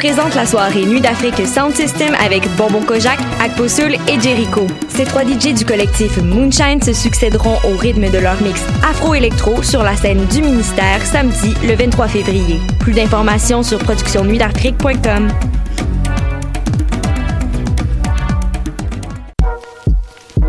présente la soirée Nuit d'Afrique Sound System avec Bonbon Kojak, Akposul et Jericho. Ces trois DJ du collectif Moonshine se succéderont au rythme de leur mix afro-électro sur la scène du ministère samedi le 23 février. Plus d'informations sur productionnuitdafrique.com.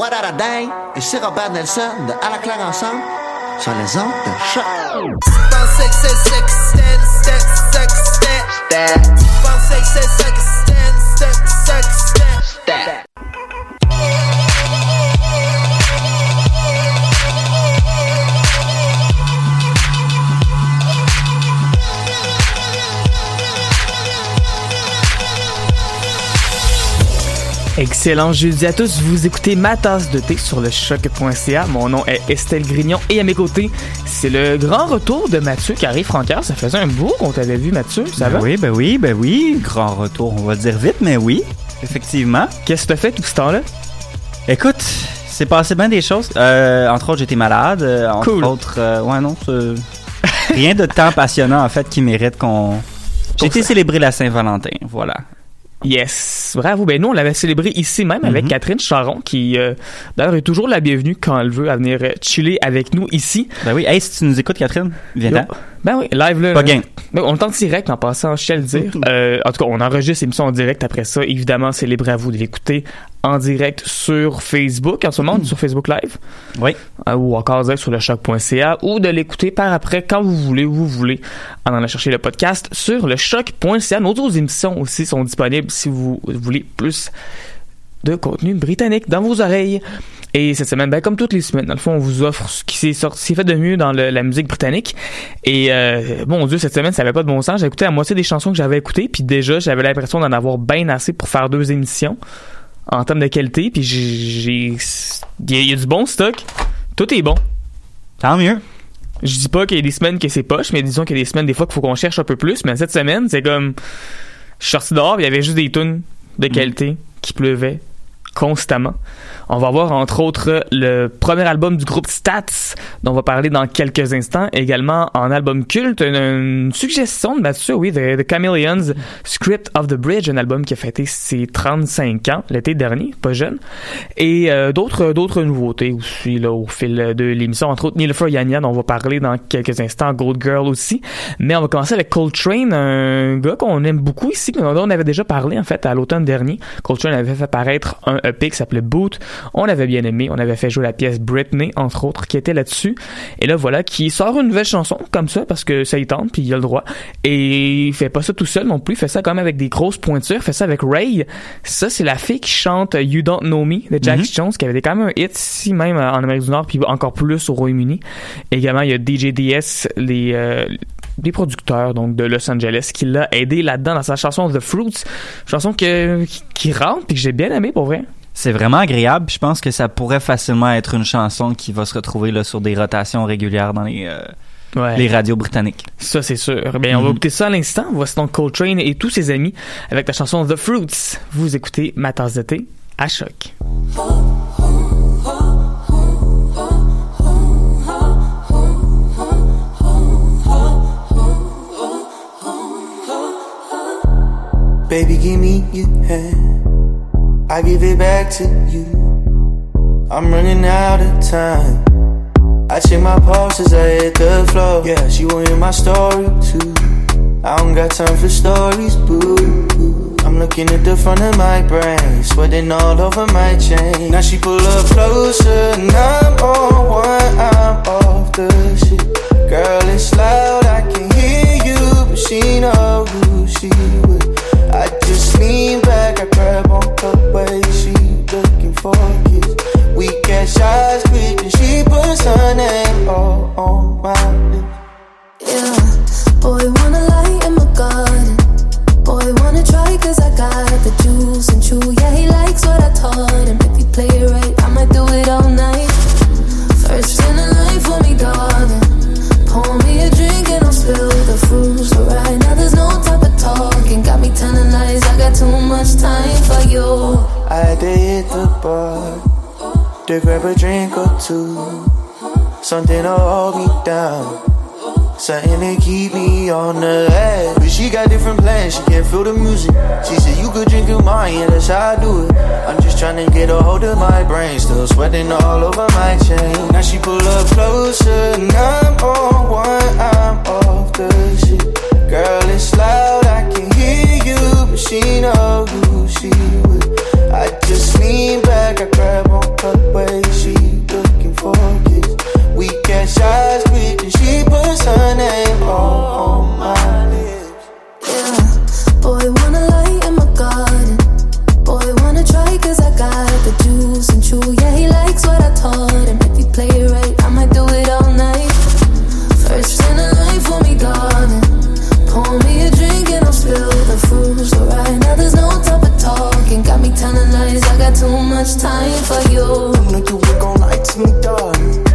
What a? Et c'est Robert Nelson de À la claire ensemble sur les ondes de. Excellent jeudi à tous, vous écoutez ma tasse de thé sur le choc.ca. Mon nom est Estelle Grignon et à mes côtés, c'est le grand retour de Mathieu Carré Francaire. Ça faisait un bout qu'on t'avait vu Mathieu, ça Ben va? oui, ben oui, ben oui. Grand retour, on va le dire vite, mais oui, effectivement. Qu'est-ce que t'as fait tout ce temps-là? Écoute, c'est passé bien des choses. Euh, entre autres, j'étais malade. euh, entre Cool. autres, euh, ouais, non, rien de temps passionnant en fait qui mérite qu'on. J'ai été célébrer la Saint-Valentin, voilà. Yes, bravo. Ben nous, on l'avait célébré ici même avec Mhm. Catherine Charon, qui euh, d'ailleurs est toujours la bienvenue quand elle veut à venir euh, chiller avec nous ici. Ben oui, hey, si tu nous écoutes, Catherine, viens Yo. Ben oui, live là. Pas gain. Ben, on est en direct en passant, je tiens à le dire. Euh, en tout cas, on enregistre l'émission en direct après ça. Évidemment, c'est libre à vous de l'écouter en direct sur Facebook. En ce moment, on est sur Facebook Live. Oui. Euh, ou encore direct sur le choc.ca ou de l'écouter par après quand vous voulez, où vous voulez, en allant chercher le podcast sur le choc.ca. Nos autres émissions aussi sont disponibles si vous voulez plus de contenu britannique dans vos oreilles. Et cette semaine, ben, comme toutes les semaines, dans le fond, on vous offre ce qui s'est sorti, fait de mieux dans le- la musique britannique. Et euh, bon Dieu, cette semaine, ça avait pas de bon sens. J'ai écouté la moitié des chansons que j'avais écoutées, puis déjà, j'avais l'impression d'en avoir bien assez pour faire deux émissions en termes de qualité. Puis j'ai, il y, a- il y a du bon stock. Tout est bon. Tant mieux. Je dis pas qu'il y a des semaines que c'est poche, mais disons qu'il y a des semaines des fois qu'il faut qu'on cherche un peu plus. Mais cette semaine, c'est comme je suis sorti dehors, il y avait juste des tunes de qualité qui pleuvaient constamment. On va voir entre autres le premier album du groupe Stats dont on va parler dans quelques instants. Également en album culte, une, suggestion de Mathieu, oui, The, Chameleons, Script of the Bridge, un album qui a fêté ses 35 ans l'été dernier, pas jeune. Et euh, d'autres d'autres nouveautés aussi là au fil de l'émission, entre autres Nilüfer Yanya dont on va parler dans quelques instants, Gold Girl aussi. Mais on va commencer avec Coltrane, un gars qu'on aime beaucoup ici, dont on avait déjà parlé en fait à l'automne dernier. Coltrane avait fait paraître un EP qui s'appelait Boot. On l'avait bien aimé, on avait fait jouer la pièce Britney entre autres qui était là-dessus. Et là voilà qui sort une nouvelle chanson comme ça parce que ça y tente puis il a le droit. Et il fait pas ça tout seul non plus, il fait ça quand même avec des grosses pointures, il fait ça avec Ray. Ça c'est la fille qui chante You Don't Know Me de Jack Mhm. Jones qui avait été quand même un hit ici même euh, en Amérique du Nord puis encore plus au Royaume-Uni. Également il y a DJ DS les euh, des producteurs donc de Los Angeles qui l'a aidé là-dedans dans sa chanson The Fruits, chanson que qui, qui rentre puis que j'ai bien aimé pour vrai. C'est vraiment agréable. Je pense que ça pourrait facilement être une chanson qui va se retrouver là, sur des rotations régulières dans les, euh, Ouais. les radios britanniques. Ça, c'est sûr. Bien, on va Mhm. écouter ça à l'instant. Voici donc Coltrane et tous ses amis avec la chanson The Fruits. Vous écoutez Ma tasse de thé à choc. Baby, give me your hand. I give it back to you. I'm running out of time. I check my pulse as I hit the floor. Yeah, she will hear my story too. I don't got time for stories, boo. I'm looking at the front of my brain, sweating all over my chain. Now she pull up closer, and I'm on one, I'm off the shit. Girl, it's loud, I can hear you, but she know We catch eyes and she puts her name all on my lips. Yeah, boy, wanna lie in my garden. To grab a drink or two. Something to hold me down. Something to keep me on the edge. But she got different plans, she can't feel the music. She said, You could drink in mine, yeah, that's how I do it. I'm just trying to get a hold of my brain, still sweating all over my chain. Now she pull up closer, and I'm on one, I'm off the shit. Girl, it's loud, I can hear you, but she know who she with. Lean back, I grab on her waist, she looking for a kiss. We catch eyes quick, and she puts her name all on my lips. Yeah, boy, wanna lie in my garden. Boy, wanna try cause I got the juice and chew. Got too much time for you. I know you ain't gon' lie to me, darling.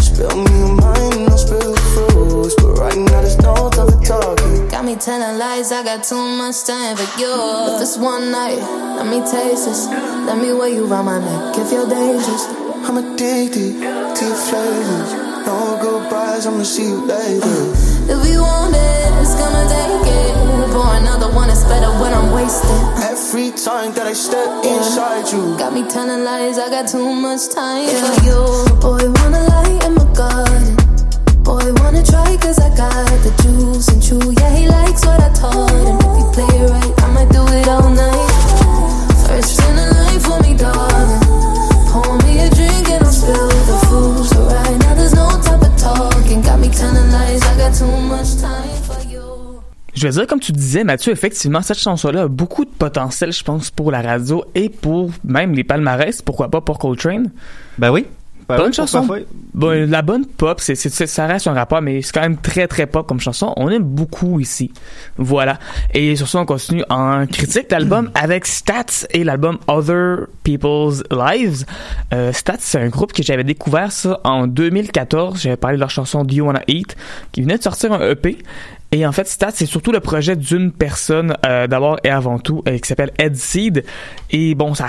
Spill me a mind I'll spill the fruits. But right now there's no time for talking. Got me telling lies, I got too much time for you. But this one night, let me taste this. Let me wear you round my neck if you're dangerous. I'm addicted to your flavors. No goodbyes, I'ma see you later. If you want it, it's gonna take it. Pour another one, it's better when I'm wasted. Every time that I step inside you, Got me telling lies, I got too much time for you. Boy, wanna lie in my garden. Boy, wanna try cause I got the juice and chew. Yeah, he likes what I taught him. If you play it right, I might do it all night. Je veux dire, comme tu disais, Mathieu, effectivement, cette chanson-là a beaucoup de potentiel, je pense, pour la radio et pour même les palmarès. Pourquoi pas pour Coltrane? Ben oui. Ben Bonne oui, chanson. Bon, la bonne pop, c'est, ça reste un rapport, mais c'est quand même très très pop comme chanson. On aime beaucoup ici. Voilà. Et sur ça, on continue en critique d'album avec Stats et l'album Other People's Lives. Euh, Stats, c'est un groupe que j'avais découvert ça en 2014. J'avais parlé de leur chanson Do You Wanna Eat, qui venait de sortir un EP. Et en fait, Stats, c'est surtout le projet d'une personne, euh, d'abord et avant tout, euh, qui s'appelle Ed Seed. Et bon, ça,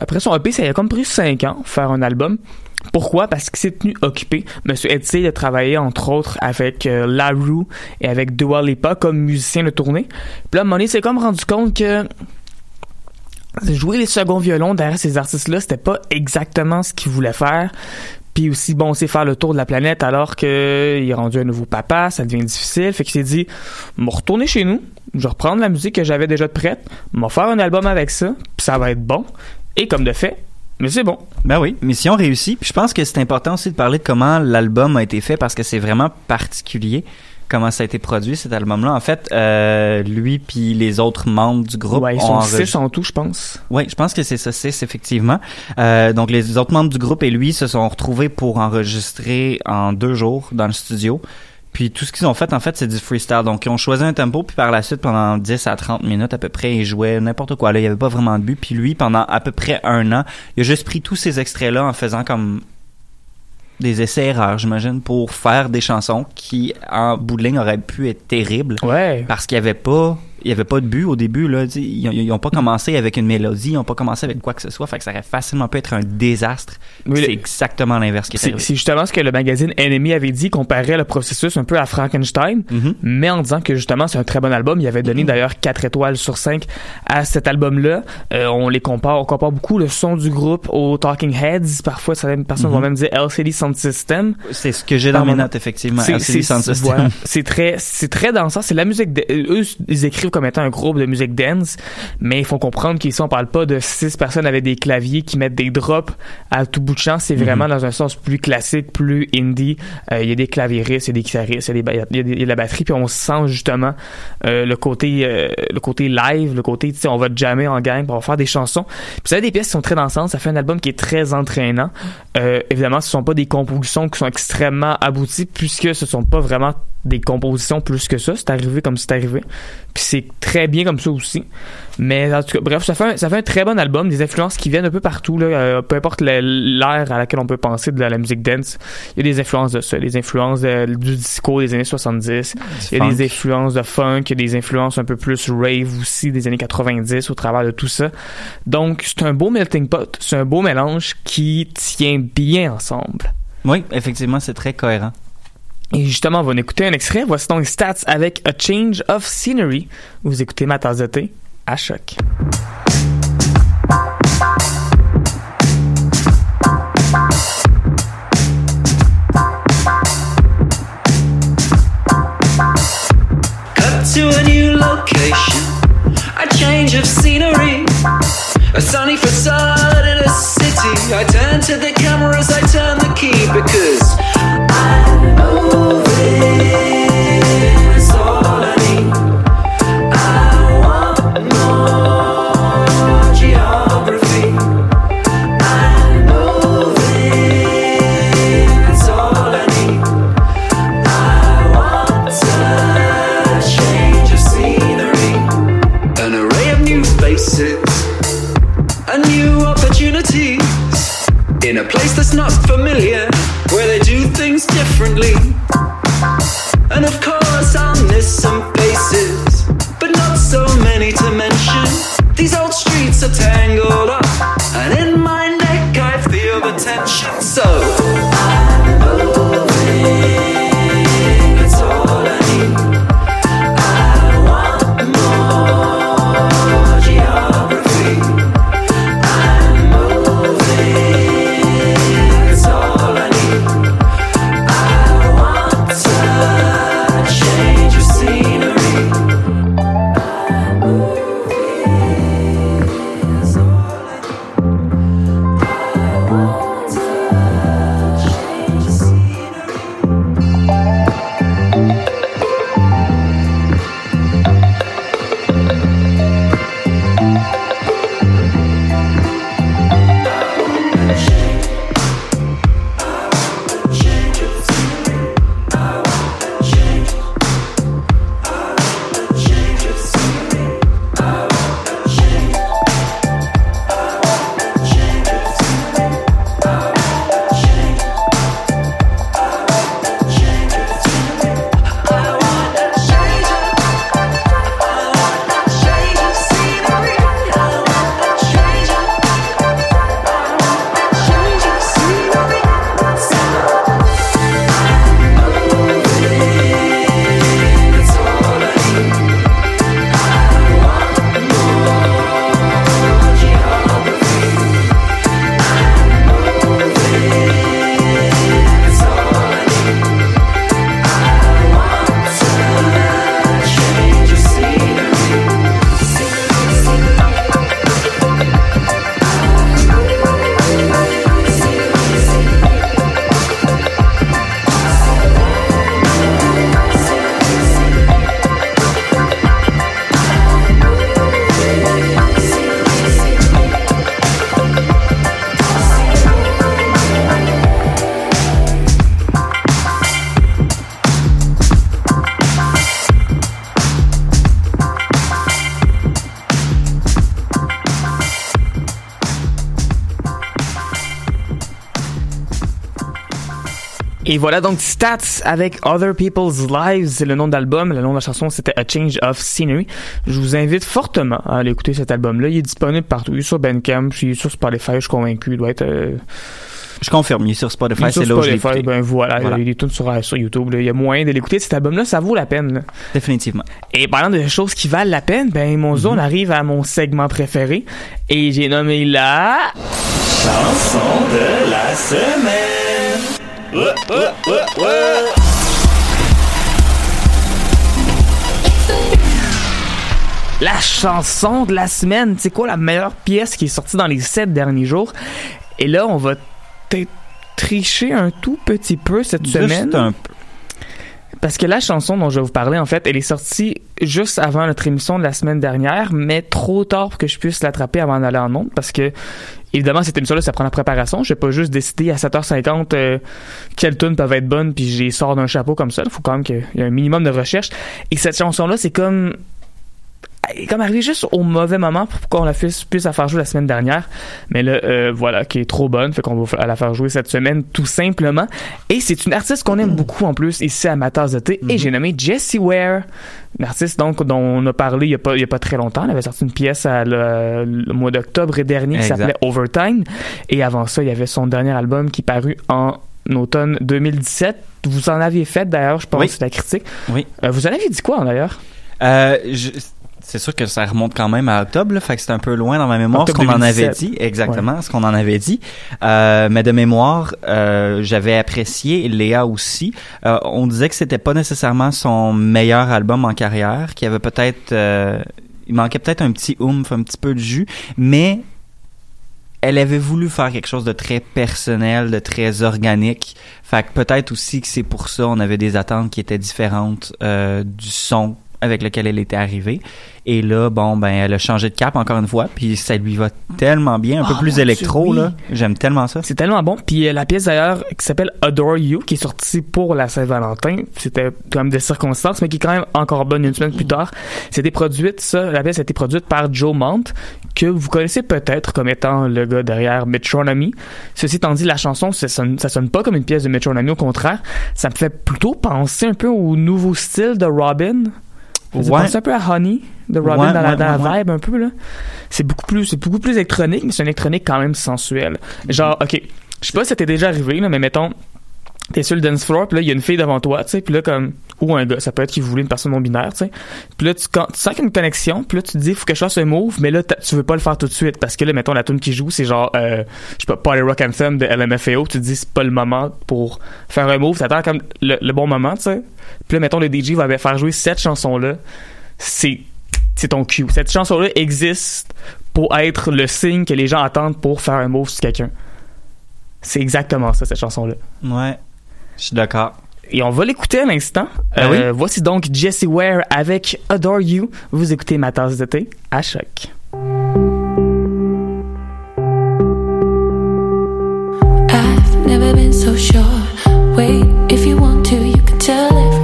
après son EP, ça a comme pris 5 ans faire un album. Pourquoi? Parce qu'il s'est tenu occupé. Monsieur Edsey a travaillé entre autres avec euh, La Rue et avec Dua Lipa comme musicien de tournée. Puis là, il s'est comme rendu compte que jouer les seconds violons derrière ces artistes-là, c'était pas exactement ce qu'il voulait faire. Puis aussi, bon, c'est faire le tour de la planète alors qu'il est rendu un nouveau papa, ça devient difficile. Fait qu'il s'est dit, me retourner chez nous, je vais reprendre la musique que j'avais déjà de prête, m'en faire un album avec ça, puis ça va être bon. Et comme de fait, mais c'est bon. Ben oui, mission réussie. Puis je pense que c'est important aussi de parler de comment l'album a été fait parce que c'est vraiment particulier comment ça a été produit cet album-là. En fait, euh, lui puis les autres membres du groupe ouais, ils ont sont six en tout, je pense. Oui, je pense que c'est ça, six, effectivement. Euh, donc, les autres membres du groupe et lui se sont retrouvés pour enregistrer en deux jours dans le studio. Puis tout ce qu'ils ont fait, en fait, c'est du freestyle. Donc, ils ont choisi un tempo, puis par la suite, pendant 10 à 30 minutes à peu près, ils jouaient n'importe quoi. Là, il n'y avait pas vraiment de but. Puis lui, pendant à peu près un an, il a juste pris tous ces extraits-là en faisant comme des essais-erreurs, j'imagine, pour faire des chansons qui, en bout de ligne, auraient pu être terribles. Ouais. Parce qu'il n'y avait pas il y avait pas de but au début là ils, ils ont pas commencé avec une mélodie ils ont pas commencé avec quoi que ce soit fait que ça aurait facilement pu être un désastre Oui, c'est exactement l'inverse qui est C'est arrivé c'est justement ce que le magazine Enemy avait dit, comparait le processus un peu à Frankenstein, Mhm. mais en disant que justement c'est un très bon album. Il avait donné d'ailleurs 4 étoiles sur 5 à cet album-là. Euh, on les compare, on compare beaucoup le son du groupe aux Talking Heads. Parfois, certaines personnes Mhm. vont même dire LCD Sound System. c'est ce que j'ai dans mes notes effectivement c'est- Sound System. voilà. C'est très, c'est très dansant. C'est la musique. de- eux, ils écrivent comme étant un groupe de musique dance, mais il faut comprendre qu'ici on parle pas de six personnes avec des claviers qui mettent des drops à tout bout de champ. C'est vraiment dans un sens plus classique, plus indie. Euh, Il y a des clavieristes, il y a des guitaristes, il y y y a de la batterie, puis on sent justement euh, le côté, euh, le côté live, le côté, tu sais, on va jammer en gang, on va faire des chansons. Puis ça a des pièces qui sont très dansantes. Ça fait un album qui est très entraînant. Euh, évidemment, ce sont pas des compositions qui sont extrêmement abouties, puisque ce sont pas vraiment des compositions plus que ça. C'est arrivé comme c'est arrivé. Puis c'est très bien comme ça aussi. Mais en tout cas, bref, ça fait un, ça fait un très bon album. Des influences qui viennent un peu partout, là, euh, peu importe l'ère à laquelle on peut penser de la, la musique dance. Il y a des influences de ça. Des influences de- du disco des années 70. Il y a funk. des influences de funk. Il y a des influences un peu plus rave aussi des années 90 au travers de tout ça. Donc, c'est un beau melting pot. C'est un beau mélange qui tient bien ensemble. oui effectivement c'est très cohérent Et justement, on va en écouter un extrait. Voici donc Stats avec A Change of Scenery. Vous écoutez ma tasse de thé à choc. To a new location, a change of scenery, a sunny facade in a city. I turn to the camera as I turn the key because I'm moving. Place that's not familiar, where they do things differently. And of course, I'll miss some Et voilà donc Stats avec Other People's Lives, c'est le nom de l'album. Le nom de la chanson c'était A Change of Scenery. Je vous invite fortement à aller écouter cet album-là. Il est disponible partout. Il est sur Bandcamp, il est sur Spotify, je suis convaincu. Il doit être. euh, Je confirme, il est sur Spotify, c'est là où je l'ai ben voilà, Voilà. il est tout sur, sur YouTube. là. Il y a moyen de l'écouter. Cet album-là, ça vaut la peine. là. Définitivement. Et parlant de choses qui valent la peine, ben mon zone arrive à mon segment préféré et j'ai nommé la chanson de la semaine. La chanson de la semaine, c'est quoi la meilleure pièce qui est sortie dans les sept derniers jours? Et là, on va tricher un tout petit peu cette Juste semaine. un peu. Parce que la chanson dont je vais vous parler, en fait, elle est sortie juste avant notre émission de la semaine dernière, mais trop tard pour que je puisse l'attraper avant d'aller en ondes, parce que, évidemment, cette émission-là, ça prend la préparation. Je vais pas juste décider à 7h50 euh, quelles tunes peuvent être bonnes, puis les sors d'un chapeau comme ça. Il faut quand même qu'il y ait un minimum de recherche. Et cette chanson-là, c'est comme... Est comme arrivé juste au mauvais moment pour qu'on la puisse, puisse la faire jouer la semaine dernière. Mais là, euh, voilà, qui est trop bonne, fait qu'on va la faire jouer cette semaine tout simplement. Et c'est une artiste qu'on aime beaucoup en plus ici à ma tasse de thé. Et j'ai nommé Jessie Ware, une artiste donc dont on a parlé il y a pas, il y a pas très longtemps. Elle avait sorti une pièce à le, le mois d'octobre dernier qui s'appelait Overtime. Et avant ça, il y avait son dernier album qui parut en automne 2017. Vous en aviez fait d'ailleurs, je pense, Oui. la critique. Oui. Euh, vous en aviez dit quoi d'ailleurs? Euh, c'est sûr que ça remonte quand même à octobre, là, fait que c'est un peu loin dans ma mémoire Octobre ce qu'on en avait 2017. dit, exactement, ce qu'on en avait dit. Euh, mais de mémoire, euh, j'avais apprécié, Léa aussi. Euh, on disait que c'était pas nécessairement son meilleur album en carrière, qu'il y avait peut-être, euh, il manquait peut-être un petit oomph, un petit peu de jus, mais elle avait voulu faire quelque chose de très personnel, de très organique. Fait que peut-être aussi que c'est pour ça on avait des attentes qui étaient différentes euh, du son avec lequel elle était arrivée. Et là, bon, ben, elle a changé de cap encore une fois, puis ça lui va tellement bien, un peu Ah, plus électro, Dieu, oui. là. J'aime tellement ça. C'est tellement bon. Puis euh, la pièce d'ailleurs qui s'appelle Adore You, qui est sortie pour la Saint-Valentin, c'était quand même des circonstances, mais qui est quand même encore bonne une semaine plus tard. C'était produite, ça, la pièce a été produite par Joe Mount, que vous connaissez peut-être comme étant le gars derrière Metronomy. Ceci étant dit, la chanson, ça sonne, ça sonne pas comme une pièce de Metronomy, au contraire, ça me fait plutôt penser un peu au nouveau style de Robin. Ouais. pensez un peu à Honey de Robin Ouais, dans la, dans vibe un peu là. C'est beaucoup plus c'est beaucoup plus électronique, mais c'est une électronique quand même sensuelle. Genre OK, je sais pas si t'est déjà arrivé là, mais mettons t'es sur le dance floor, puis là il y a une fille devant toi, tu sais, puis là comme ou un gars, ça peut être qu'il voulait une personne non binaire, tu sais. Puis là tu, sens qu'il y a une connexion, puis là tu te dis faut que je fasse un move, mais là tu veux pas le faire tout de suite parce que là mettons la tune qui joue, c'est genre euh, je sais pas Party Rock Anthem de LMFAO, tu te dis c'est pas le moment pour faire un move, t'attends comme le, le bon moment, tu sais. Puis là mettons le DJ va faire jouer cette chanson là, c'est c'est ton cue. Cette chanson-là existe pour être le signe que les gens attendent pour faire un move sur quelqu'un. C'est exactement ça, cette chanson-là. Ouais. Je suis d'accord. Et on va l'écouter à l'instant. Ah oui? Euh, Voici donc Jessie Ware avec Adore You. Vous écoutez ma tasse de thé à choc. I've never been so sure. Wait, if you want to, you can tell everybody.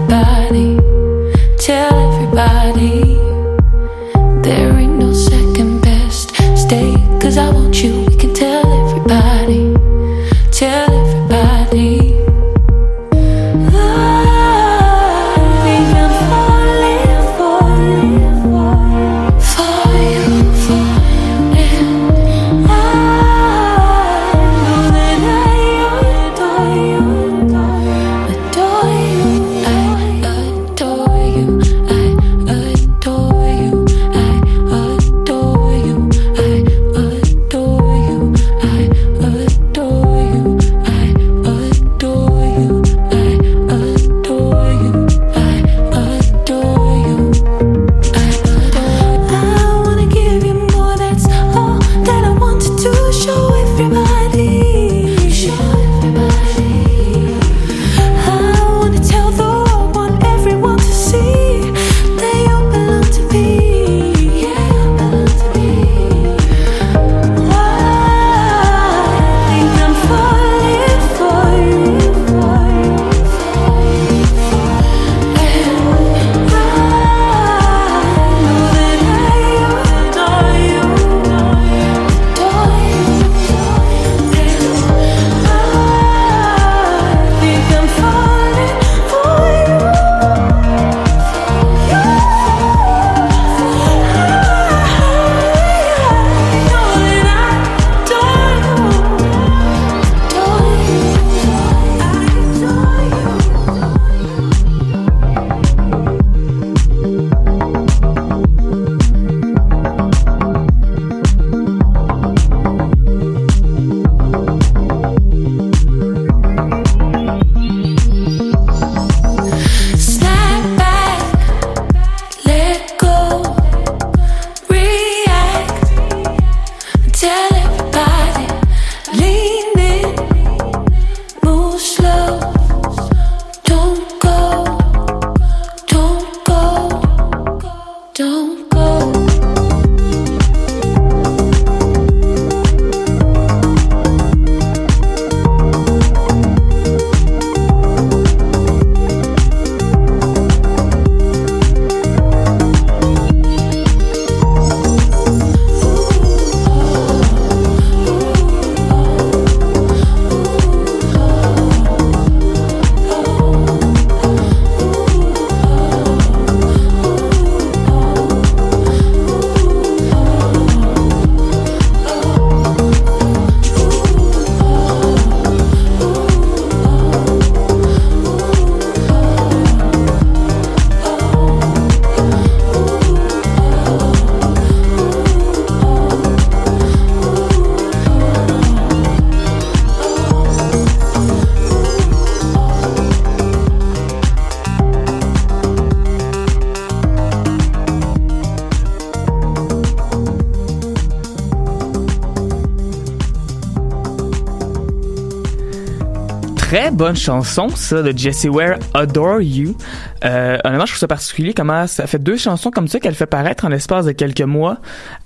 Bonne chanson, ça, de Jessie Ware, Adore You. Euh, honnêtement, je trouve ça particulier comment ça fait deux chansons comme ça qu'elle fait paraître en l'espace de quelques mois,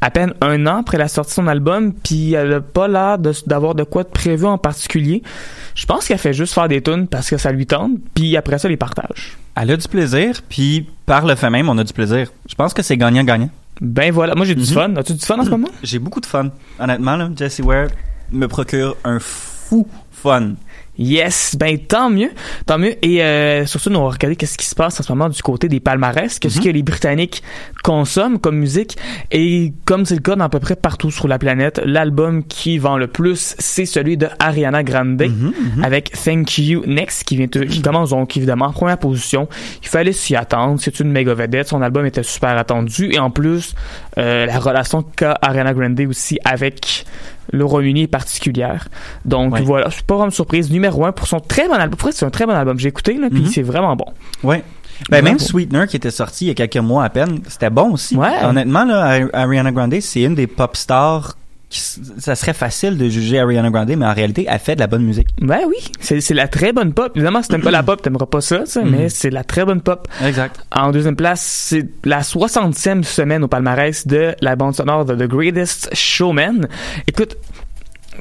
à peine un an après la sortie de son album, puis elle a pas l'air de- d'avoir de quoi de prévu en particulier. Je pense qu'elle fait juste faire des tunes parce que ça lui tente, puis après ça, les partage. Elle a du plaisir, puis par le fait même, on a du plaisir. Je pense que c'est gagnant-gagnant. Ben voilà, moi j'ai du Mhm. fun. As-tu du fun en ce moment? J'ai beaucoup de fun. Honnêtement, là, Jessie Ware me procure un fou fun. Yes, ben tant mieux, tant mieux. Et euh, surtout, nous on va regarder qu'est-ce qui se passe en ce moment du côté des palmarès, qu'est-ce que les Britanniques consomment comme musique. Et comme c'est le cas dans à peu près partout sur la planète, l'album qui vend le plus, c'est celui de Ariana Grande avec Thank You Next qui vient de- qui commence donc évidemment en première position. Il fallait s'y attendre, c'est une méga vedette, son album était super attendu et en plus euh, la relation qu'a Ariana Grande aussi avec le Royaume-Uni est particulière. Donc Ouais. voilà, c'est pas vraiment surprise. Numéro un pour son très bon album. C'est un très bon album. J'ai écouté, là, puis Mhm. c'est vraiment bon. Ouais. Ben, même. Sweetener qui était sorti il y a quelques mois à peine, c'était bon aussi. Ouais. Honnêtement, là, Ari- Ariana Grande, c'est une des pop stars. Ça serait facile de juger Ariana Grande, mais en réalité, elle fait de la bonne musique. Ben oui, c'est la très bonne pop. Évidemment, si t'aimes pas la pop, t'aimeras pas ça, mais Mhm. c'est la très bonne pop. Exact. En deuxième place, c'est la 60e semaine au palmarès de la bande sonore de The Greatest Showman. Écoute,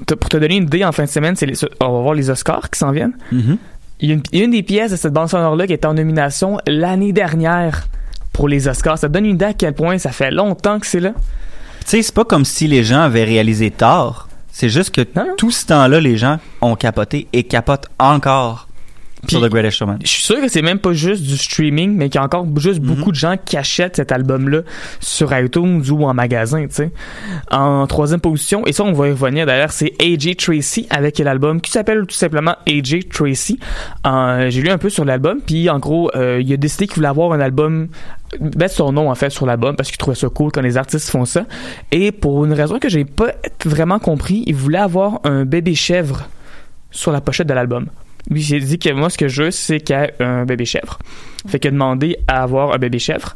te- pour te donner une idée, en fin de semaine, les- on va voir les Oscars qui s'en viennent. Mhm. Il y a une, il y a une des pièces de cette bande sonore-là qui était en nomination l'année dernière pour les Oscars. Ça te donne une idée à quel point ça fait longtemps que c'est là. Sais, c'est pas comme si les gens avaient réalisé tard. C'est juste que Non, non. tout ce temps-là, les gens ont capoté et capotent encore Sur The Greatest Showman. Je suis sûr que c'est même pas juste du streaming, mais qu'il y a encore juste beaucoup de gens qui achètent cet album-là sur iTunes ou en magasin, tu sais. En troisième position, et ça on va y revenir d'ailleurs, c'est AJ Tracy avec l'album qui s'appelle tout simplement AJ Tracy. Euh, J'ai lu un peu sur l'album, puis en gros, euh, il a décidé qu'il voulait avoir un album mettre son nom en fait sur l'album parce qu'il trouvait ça cool quand les artistes font ça et pour une raison que j'ai pas vraiment compris il voulait avoir un bébé chèvre sur la pochette de l'album lui j'ai dit que moi ce que je veux c'est qu'il y ait un bébé chèvre fait qu'il a demandé à avoir un bébé chèvre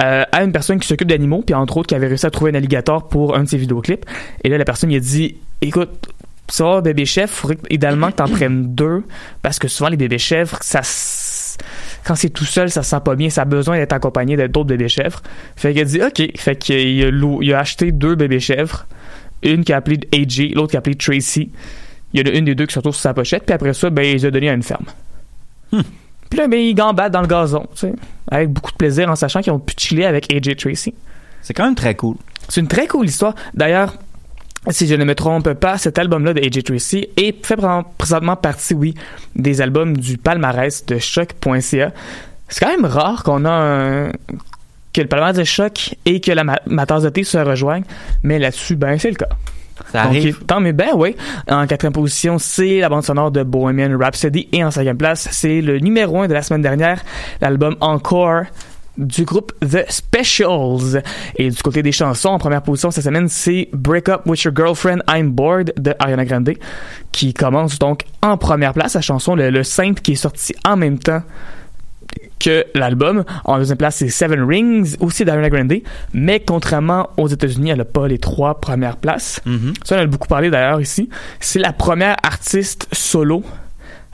euh, à une personne qui s'occupe d'animaux puis entre autres qui avait réussi à trouver un alligator pour un de ses vidéoclips et là la personne il a dit écoute un bébé chèvre faudrait que- idéalement que t'en prennes deux parce que souvent les bébés chèvres ça quand c'est tout seul, ça se sent pas bien. Ça a besoin d'être accompagné d'autres bébés chèvres. Fait qu'il a dit OK. Fait qu'il a, il a acheté deux bébés chèvres. Une qui a appelé AJ, l'autre qui a appelé Tracy. Il y en a une des deux qui se retrouve sur sa pochette. Puis après ça, ben, il les a donné à une ferme. Puis là, ben, il gambade dans le gazon, tu sais. Avec beaucoup de plaisir en sachant qu'ils ont pu chiller avec AJ Tracy. C'est quand même très cool. C'est une très cool histoire. D'ailleurs, si je ne me trompe pas, cet album-là de AJ Tracy est fait pré- présentement partie, oui, des albums du palmarès de choc.ca. C'est quand même rare qu'on a un que le palmarès de choc et que la ma, ma tasse de thé se rejoignent, mais là-dessus, ben c'est le cas. Ça arrive. tant mieux, ben oui. En quatrième position, c'est la bande sonore de Bohemian Rhapsody. Et en cinquième place, c'est le numéro un de la semaine dernière, l'album Encore du groupe The Specials. Et du côté des chansons, en première position cette semaine, c'est Break Up With Your Girlfriend, I'm Bored de Ariana Grande, qui commence donc en première place, la chanson, le, le simple qui est sorti en même temps que l'album. En deuxième place, c'est Seven Rings, aussi d'Ariana Grande, mais contrairement aux États-Unis, elle n'a pas les trois premières places. Mhm. Ça, on a beaucoup parlé d'ailleurs ici. C'est la première artiste solo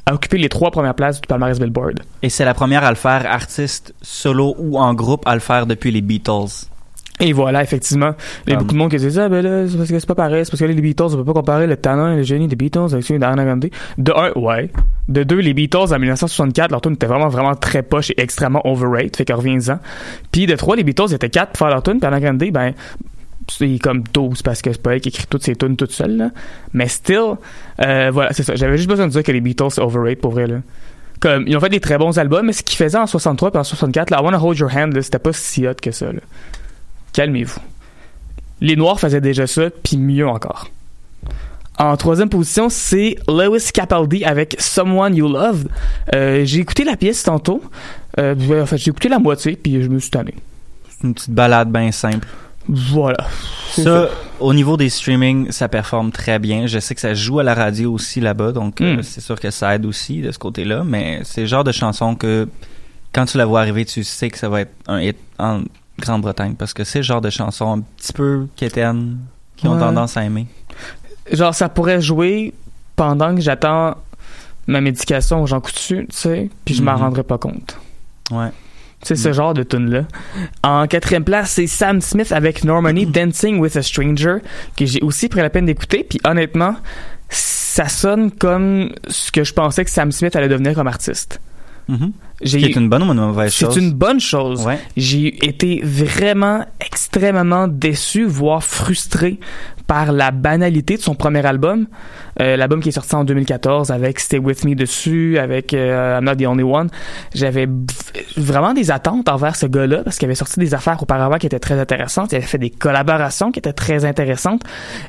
à occuper les trois premières places du palmarès Billboard. Et c'est la première à le faire artiste solo ou en groupe à le faire depuis les Beatles. Et voilà, effectivement. Il y a Um, beaucoup de monde qui dit ah ben là, c'est parce que c'est pas pareil, c'est parce que les Beatles, on peut pas comparer le talent et le génie des Beatles avec celui d'Ariana Grande. De un, ouais. De deux, les Beatles en 1964, leur tune était vraiment, vraiment très poche et extrêmement overrated, fait que reviens-en. Puis de trois, les Beatles étaient quatre pour faire leur tune, puis Ariana Grande, ben, c'est comme 12 parce que c'est pas elle qui écrit toutes ses tunes toute seule, là. Mais still, euh, voilà, c'est ça. J'avais juste besoin de dire que les Beatles, c'est overrated pour vrai, là. Comme, ils ont fait des très bons albums, mais ce qu'ils faisaient en 63 puis en 64, là, I Wanna Hold Your Hand, là, c'était pas si hot que ça, là. Calmez-vous. Les Noirs faisaient déjà ça, puis mieux encore. En troisième position, c'est Lewis Capaldi avec Someone You Loved. Euh, j'ai écouté la pièce tantôt. Euh, en fait, j'ai écouté la moitié, puis je me suis tanné. C'est une petite balade bien simple. Voilà. Ça, au niveau des streamings, ça performe très bien. Je sais que ça joue à la radio aussi là-bas, donc euh, Mm. c'est sûr que ça aide aussi de ce côté-là. Mais c'est le genre de chanson que quand tu la vois arriver, tu sais que ça va être un hit en Grande-Bretagne parce que c'est le genre de chanson un petit peu quétaine qui ont Ouais. tendance à aimer. Genre, ça pourrait jouer pendant que j'attends ma médication aux gens coutus, tu sais, puis je m'en Mhm. rendrais pas compte. Ouais. C'est ce genre de tune là. En quatrième place, c'est Sam Smith avec Normani Dancing with a Stranger que j'ai aussi pris la peine d'écouter. Puis honnêtement, ça sonne comme ce que je pensais que Sam Smith allait devenir comme artiste. Mhm. Ce J'ai qui est une bonne ou une mauvaise chose? c'est une bonne chose. Ouais. J'ai été vraiment extrêmement déçu, voire frustré par la banalité de son premier album. Euh, L'album qui est sorti en 2014 avec Stay With Me dessus, avec euh, I'm Not The Only One. J'avais vraiment des attentes envers ce gars-là parce qu'il avait sorti des affaires auparavant qui étaient très intéressantes. Il avait fait des collaborations qui étaient très intéressantes.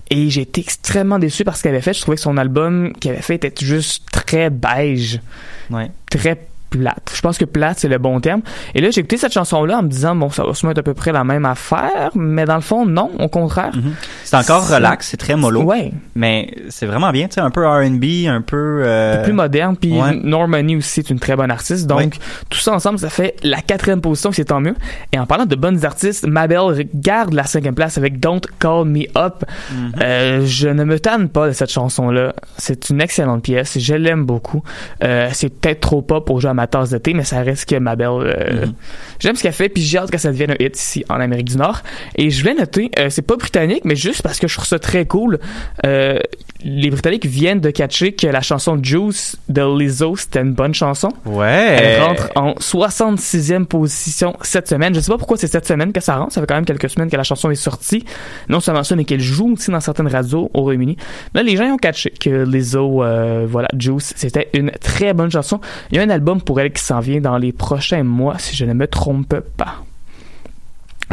Et j'ai été extrêmement déçu par ce qu'il avait fait. Je trouvais que son album qu'il avait fait était juste très beige Ouais. très plate. Je pense que plate, c'est le bon terme. Et là, j'ai écouté cette chanson-là en me disant, bon, ça va sûrement être à peu près la même affaire, mais dans le fond, non, au contraire. Mhm. C'est encore relax, c'est très mollo. Ouais, Mais c'est vraiment bien, tu sais, un peu R&B, un peu... euh, plus moderne. Puis ouais. Normani aussi est une très bonne artiste. Donc, Ouais. tout ça ensemble, ça fait la quatrième position, c'est tant mieux. Et en parlant de bonnes artistes, Mabel garde la cinquième place avec Don't Call Me Up. Mhm. Euh, je ne me tanne pas de cette chanson-là. C'est une excellente pièce. Je l'aime beaucoup. Euh, c'est peut-être trop pop pour jouer à ma tasse de thé, mais ça reste que Mabel. euh, Mhm. J'aime ce qu'elle fait, puis j'ai hâte que ça devienne un hit ici en Amérique du Nord. Et je voulais noter, euh, c'est pas britannique, mais juste parce que je trouve ça très cool. Euh, les Britanniques viennent de catcher que la chanson Juice de Lizzo, c'était une bonne chanson. Ouais. Elle rentre en 66e position cette semaine. Je sais pas pourquoi c'est cette semaine que ça rentre. Ça fait quand même quelques semaines que la chanson est sortie. Non seulement ça, mais qu'elle joue aussi dans certaines radios au Royaume-Uni. Là, les gens ont catché que Lizzo, euh, voilà, Juice, c'était une très bonne chanson. Il y a un album pour elle qui s'en vient dans les prochains mois, si je ne me trompe pas.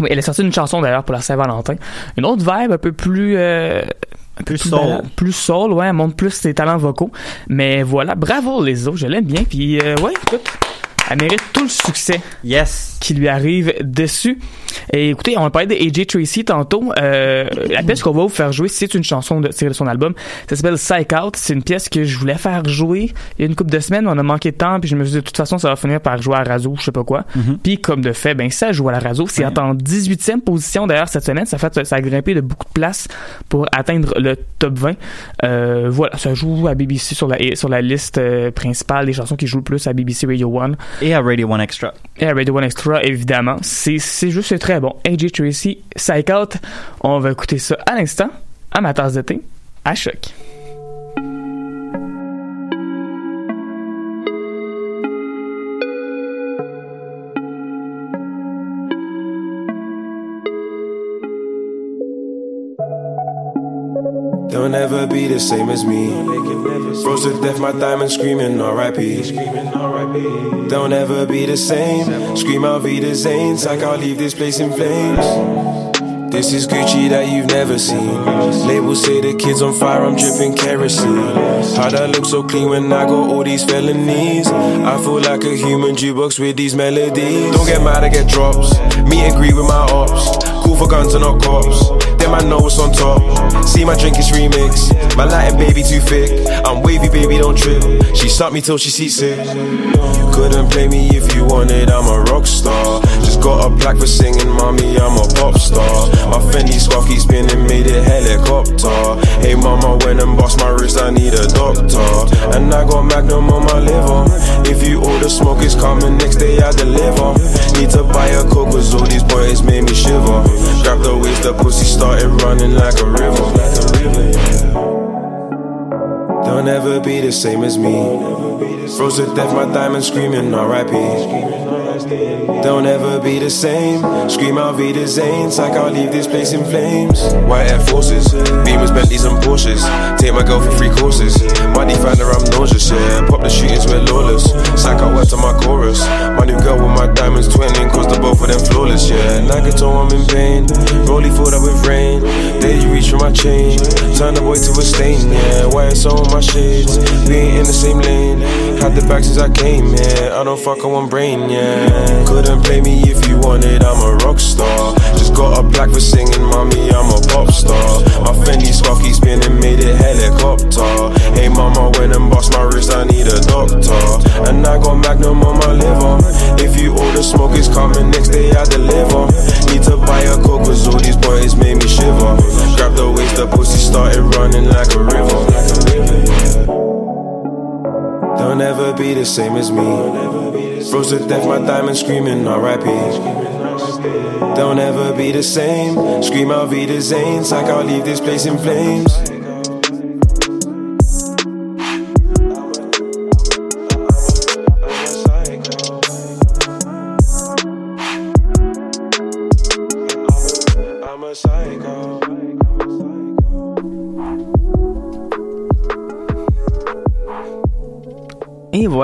Oui, elle a sorti une chanson d'ailleurs pour la Saint-Valentin. Une autre vibe un peu plus... euh, un peu Plus soul. balade, plus soul, ouais, elle montre plus ses talents vocaux. Mais voilà, bravo Lizzo, je l'aime bien. Puis euh, ouais, écoute, elle mérite tout le succès Yes. qui lui arrive dessus. Et écoutez, on a parlé de AJ Tracy tantôt. Euh, la pièce qu'on va vous faire jouer, c'est une chanson de, tirée de son album. Ça s'appelle Psych Out. C'est une pièce que je voulais faire jouer il y a une couple de semaines. On a manqué de temps, puis je me suis dit, de toute façon, ça va finir par jouer à la radio, je sais pas quoi. Mhm. Puis comme de fait, ben ça joue à la radio. C'est Ouais. en 18e position d'ailleurs cette semaine. Ça fait ça a grimpé de beaucoup de place pour atteindre le top 20. Euh, voilà, ça joue à BBC sur la sur la liste euh, principale des chansons qui jouent le plus à BBC Radio 1. Et à Radio One Extra. Et à Radio One Extra, évidemment. C'est, c'est juste très bon. AJ Tracy, Psych Out. On va écouter ça à l'instant, à ma tasse de thé, à choc. Don't ever be the same as me. Froze to death, my diamond screaming R.I.P. Don't ever be the same. Scream out Vita Zanes like I'll leave this place in flames. This is Gucci that you've never seen. Labels say the kid's on fire, I'm dripping kerosene. How'd I look so clean when I got all these felonies? I feel like a human jukebox with these melodies. Don't get mad, I get drops. Meet and greet with my ops. Cool for guns and not cops. Then I know what's on top. See my drink is remix. My Latin baby too thick. I'm wavy, baby, don't trip. She sucked me till she sees it. You couldn't play me if you wanted, I'm a rock star. Just got a plaque for singing, mommy, I'm a pop star. My Fendi scarf keeps spinning, made it helicopter. Hey mama, when and bust my wrist, I need a doctor. And I got Magnum on my liver. If you order smoke, it's coming next day, I deliver. Need to buy a coke, cause all these boys made me shiver. Grab the waist, the pussy started running like a river. Don't ever be the same as me. Froze to death, my diamond screaming R.I.P. Don't ever be the same. Scream out Vita Zanes I'll leave this place in flames. White Air Forces, Beamers, Bentleys, and Porsches. Take my girl for free courses. Money find her, I'm nauseous, yeah. Pop the shootings, we're lawless. Psych out word to my chorus. My new girl with my diamonds twinning, cause the both of them flawless, yeah. Nagato, I'm in pain. Rolly filled up with rain. There you reach for my chain. Turn the boy to a stain, yeah. Why it's all my shades? We ain't in the same lane. Had the back since I came, yeah. I don't fuck on one brain, yeah. Couldn't play me if you wanted, I'm a rock star. Just got a black for singing, mommy, I'm a pop star. My Fendi scarf keeps spinning, made it helicopter. Hey mama, when and bust my wrist, I need a doctor. And I got Magnum on my liver. If you order smoke, it's coming next day, I deliver. Need to buy a coke, cause all these boys made me shiver. Grab the waist, the pussy started running like a river. Yeah. never be the same as me. Froze to death, my diamond screaming R.I.P. Don't ever be the same. Scream out be the Zanes, like I'll leave this place in flames.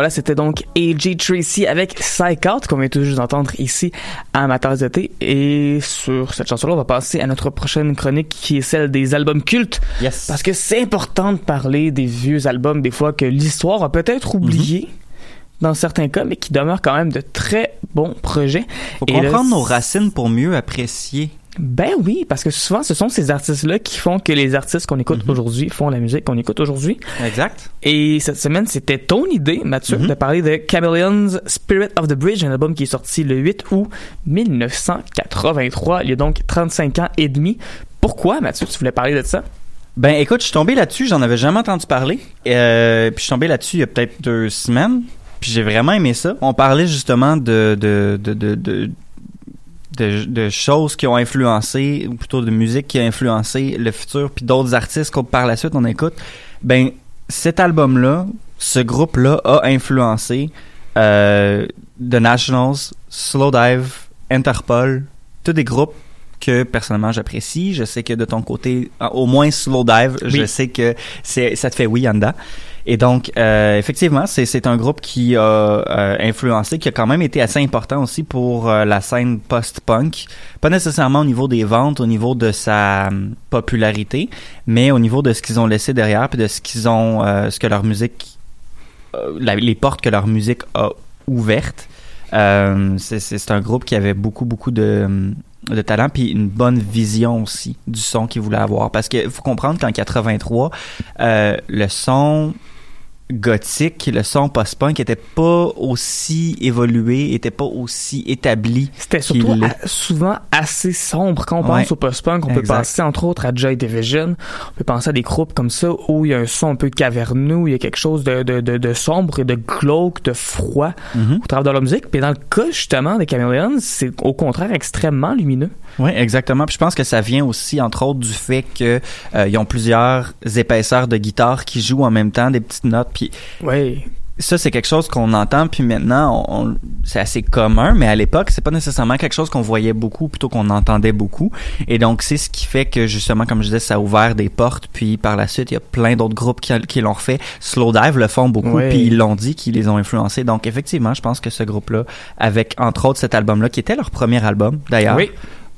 Voilà, c'était donc A.J. Tracy avec Psych Out qu'on vient tout juste d'entendre ici à Amateurs d'été. Et sur cette chanson-là, on va passer à notre prochaine chronique qui est celle des albums cultes. Yes. Parce que c'est important de parler des vieux albums, des fois que l'histoire a peut-être oublié dans certains cas, mais qui demeurent quand même de très bons projets. Faut comprendre nos racines pour mieux apprécier. Ben oui, parce que souvent, ce sont ces artistes-là qui font que les artistes qu'on écoute aujourd'hui font la musique qu'on écoute aujourd'hui. Exact. Et cette semaine, c'était ton idée, Mathieu, Mhm. de parler de Chameleons Spirit of the Bridge, un album qui est sorti le 8 août 1983, il y a donc 35 ans et demi. Pourquoi, Mathieu, tu voulais parler de ça? Ben écoute, je suis tombé là-dessus, j'en avais jamais entendu parler. Euh, puis je suis tombé là-dessus il y a peut-être deux semaines. Puis j'ai vraiment aimé ça. On parlait justement de de de de, de de, choses qui ont influencé, ou plutôt de musique qui a influencé le futur, puis d'autres artistes qu'on par la suite on écoute. Ben cet album-là, ce groupe-là a influencé euh, The Nationals, Slowdive, Interpol, tous des groupes que personnellement j'apprécie. Je sais que de ton côté, au moins Slowdive, je Oui. sais que c'est ça te fait oui Yanda. Et donc euh, effectivement, c'est un groupe qui a euh, influencé, qui a quand même été assez important aussi pour euh, la scène post-punk. Pas nécessairement au niveau des ventes, au niveau de sa hum, popularité, mais au niveau de ce qu'ils ont laissé derrière, puis de ce qu'ils ont, euh, ce que leur musique, euh, les portes que leur musique a ouvertes. Euh, c'est- un groupe qui avait beaucoup, beaucoup de, de talent, puis une bonne vision aussi du son qu'ils voulaient avoir. Parce qu'il faut comprendre qu'en 83, euh, le son gothique, le son post-punk était pas aussi évolué, était pas aussi établi. C'était surtout a- souvent assez sombre. Quand on pense Ouais. au post-punk, on peut penser entre autres à Joy Division. On peut penser à des groupes comme ça où il y a un son un peu caverneux, où il y a quelque chose de, de, de, de sombre et de glauque, de froid Mhm. au travers de la musique. Puis dans le cas justement des Chameleons, c'est au contraire extrêmement lumineux. Oui, exactement. Puis je pense que ça vient aussi, entre autres, du fait que euh, ont plusieurs épaisseurs de guitare qui jouent en même temps des petites notes. Puis Oui. ça, c'est quelque chose qu'on entend. Puis maintenant, on, on- c'est assez commun, mais à l'époque, c'est pas nécessairement quelque chose qu'on voyait beaucoup, plutôt qu'on entendait beaucoup. Et donc, c'est ce qui fait que justement, comme je disais, ça a ouvert des portes. Puis par la suite, il y a plein d'autres groupes qui, qui l'ont refait. Slowdive le font beaucoup, puis ils l'ont dit, qu'ils les ont influencés. Donc effectivement, je pense que ce groupe-là, avec entre autres cet album-là, qui était leur premier album d'ailleurs Oui.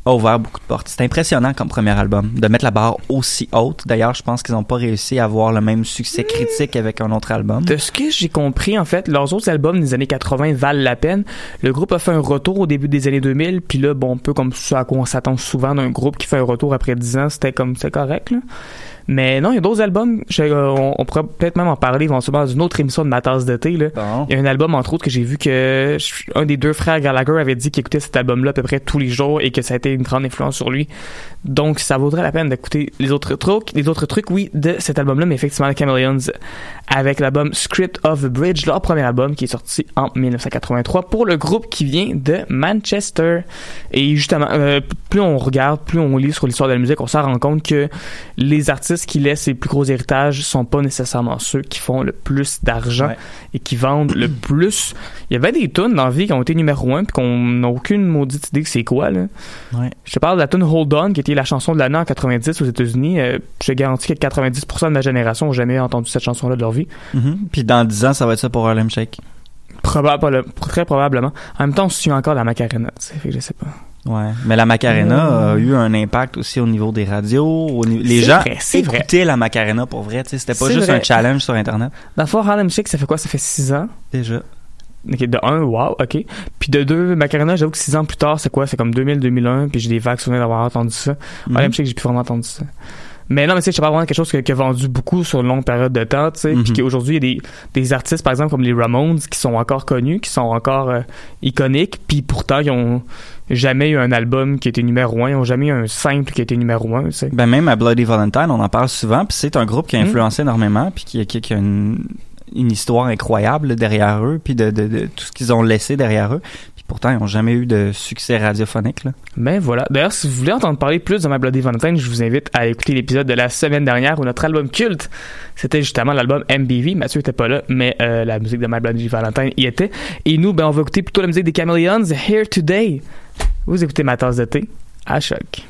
A ouvert beaucoup de portes. C'est impressionnant comme premier album de mettre la barre aussi haute. D'ailleurs, je pense qu'ils n'ont pas réussi à avoir le même succès critique avec un autre album. De ce que j'ai compris, en fait, leurs autres albums des années 80 valent la peine. Le groupe a fait un retour au début des années 2000, puis là, bon, un peu comme ça à quoi on s'attend souvent d'un groupe qui fait un retour après 10 ans, c'était comme, c'est correct, là. Mais non, il y a d'autres albums, je- euh, on, on pourrait peut-être même en parler éventuellement dans une autre émission de ma tasse d'été. Il y a un album, entre autres, que j'ai vu que je- un des deux frères Gallagher avait dit qu'il écoutait cet album-là à peu près tous les jours et que ça a été une grande influence sur lui. Donc, ça vaudrait la peine d'écouter les autres trucs, les autres trucs, oui, de cet album-là, mais effectivement, les Chameleons avec l'album Script of the Bridge, leur premier album qui est sorti en 1983 pour le groupe qui vient de Manchester. Et justement, euh, plus on regarde, plus on lit sur l'histoire de la musique, on s'en rend compte que les artistes qui laissent les plus gros héritages sont pas nécessairement ceux qui font le plus d'argent Ouais. et qui vendent le plus. Il y avait des tunes dans la vie qui ont été numéro un puis qu'on n'a aucune maudite idée que c'est quoi, là. Ouais. Je te parle de la tune Hold On, qui était la chanson de l'année en 90 aux États-Unis. Euh, je te garantis que 90% de ma génération n'ont jamais entendu cette chanson-là de leur vie. Mhm. Puis dans 10 ans, ça va être ça pour Harlem Shake? Probable, très probablement. En même temps, on se suit encore la Macarena, fait que je sais pas. Ouais. Mais la Macarena Euh. a eu un impact aussi au niveau des radios. au niveau- Les gens vrai, c'est vrai. écoutaient la Macarena pour vrai. tu sais, C'était pas juste vrai. un challenge sur Internet. Dans fond, Harlem Shake, ça fait quoi? Ça fait 6 ans? Déjà. De un, wow, ok. Puis de deux, Macarena, j'avoue que 6 ans plus tard, c'est quoi? C'est comme 2000-2001, puis j'ai des vagues souvenirs d'avoir entendu ça. Mhm. Harlem Shake, j'ai plus vraiment entendu ça. Mais non, mais tu sais, je parle vraiment de quelque chose qui, qui a vendu beaucoup sur une longue période de temps, tu sais, Mhm. puis qu'aujourd'hui, il y a des, des artistes, par exemple, comme les Ramones, qui sont encore connus, qui sont encore euh, iconiques, puis pourtant, ils ont jamais eu un album qui a été numéro un, ils ont jamais eu un simple qui été numéro un. Ben même à Bloody Valentine, on en parle souvent. Puis c'est un groupe qui a Mhm. influencé énormément. Puis qui, qui, qui a une une histoire incroyable derrière eux, puis de, de, de tout ce qu'ils ont laissé derrière eux. Puis pourtant, ils n'ont jamais eu de succès radiophonique. Là. Ben voilà. D'ailleurs, si vous voulez entendre parler plus de My Bloody Valentine, je vous invite à écouter l'épisode de la semaine dernière où notre album culte, c'était justement l'album MBV. Mathieu était pas là, mais euh, la musique de My Bloody Valentine y était. Et nous, ben on va écouter plutôt la musique des Chameleons, Here Today. Vous écoutez ma tasse de thé à choc.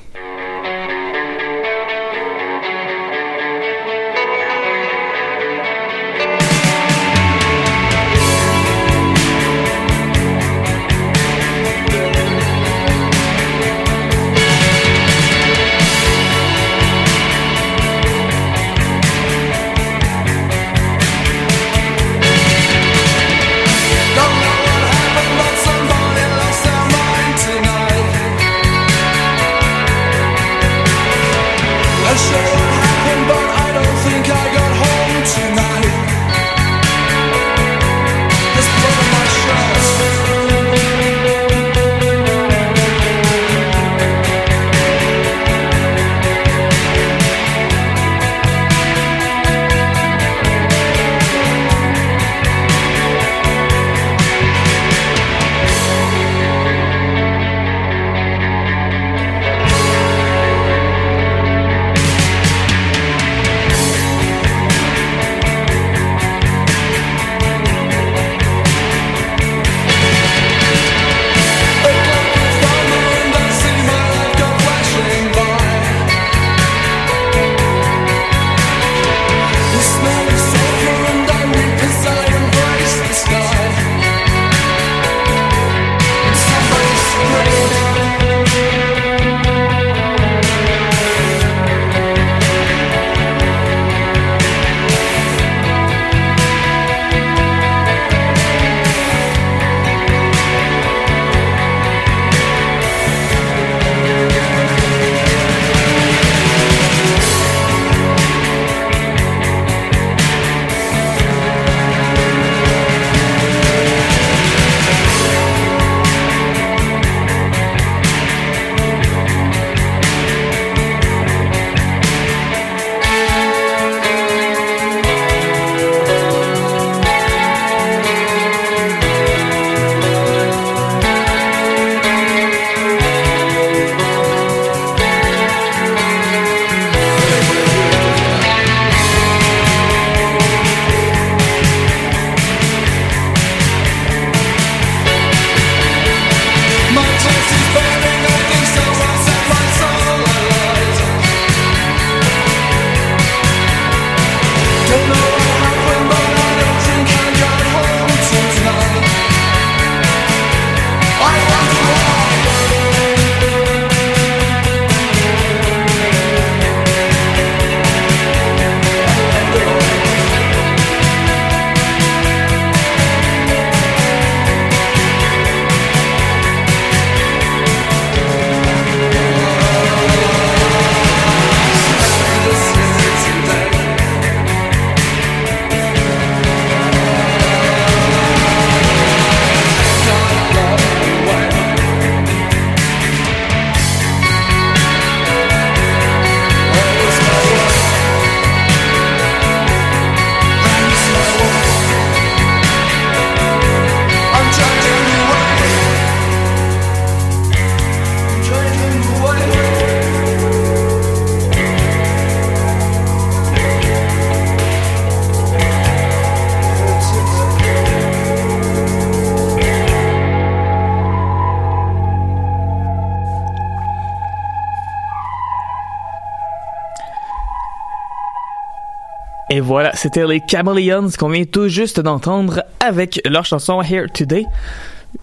C'était les Chameleons qu'on vient tout juste d'entendre avec leur chanson Here Today.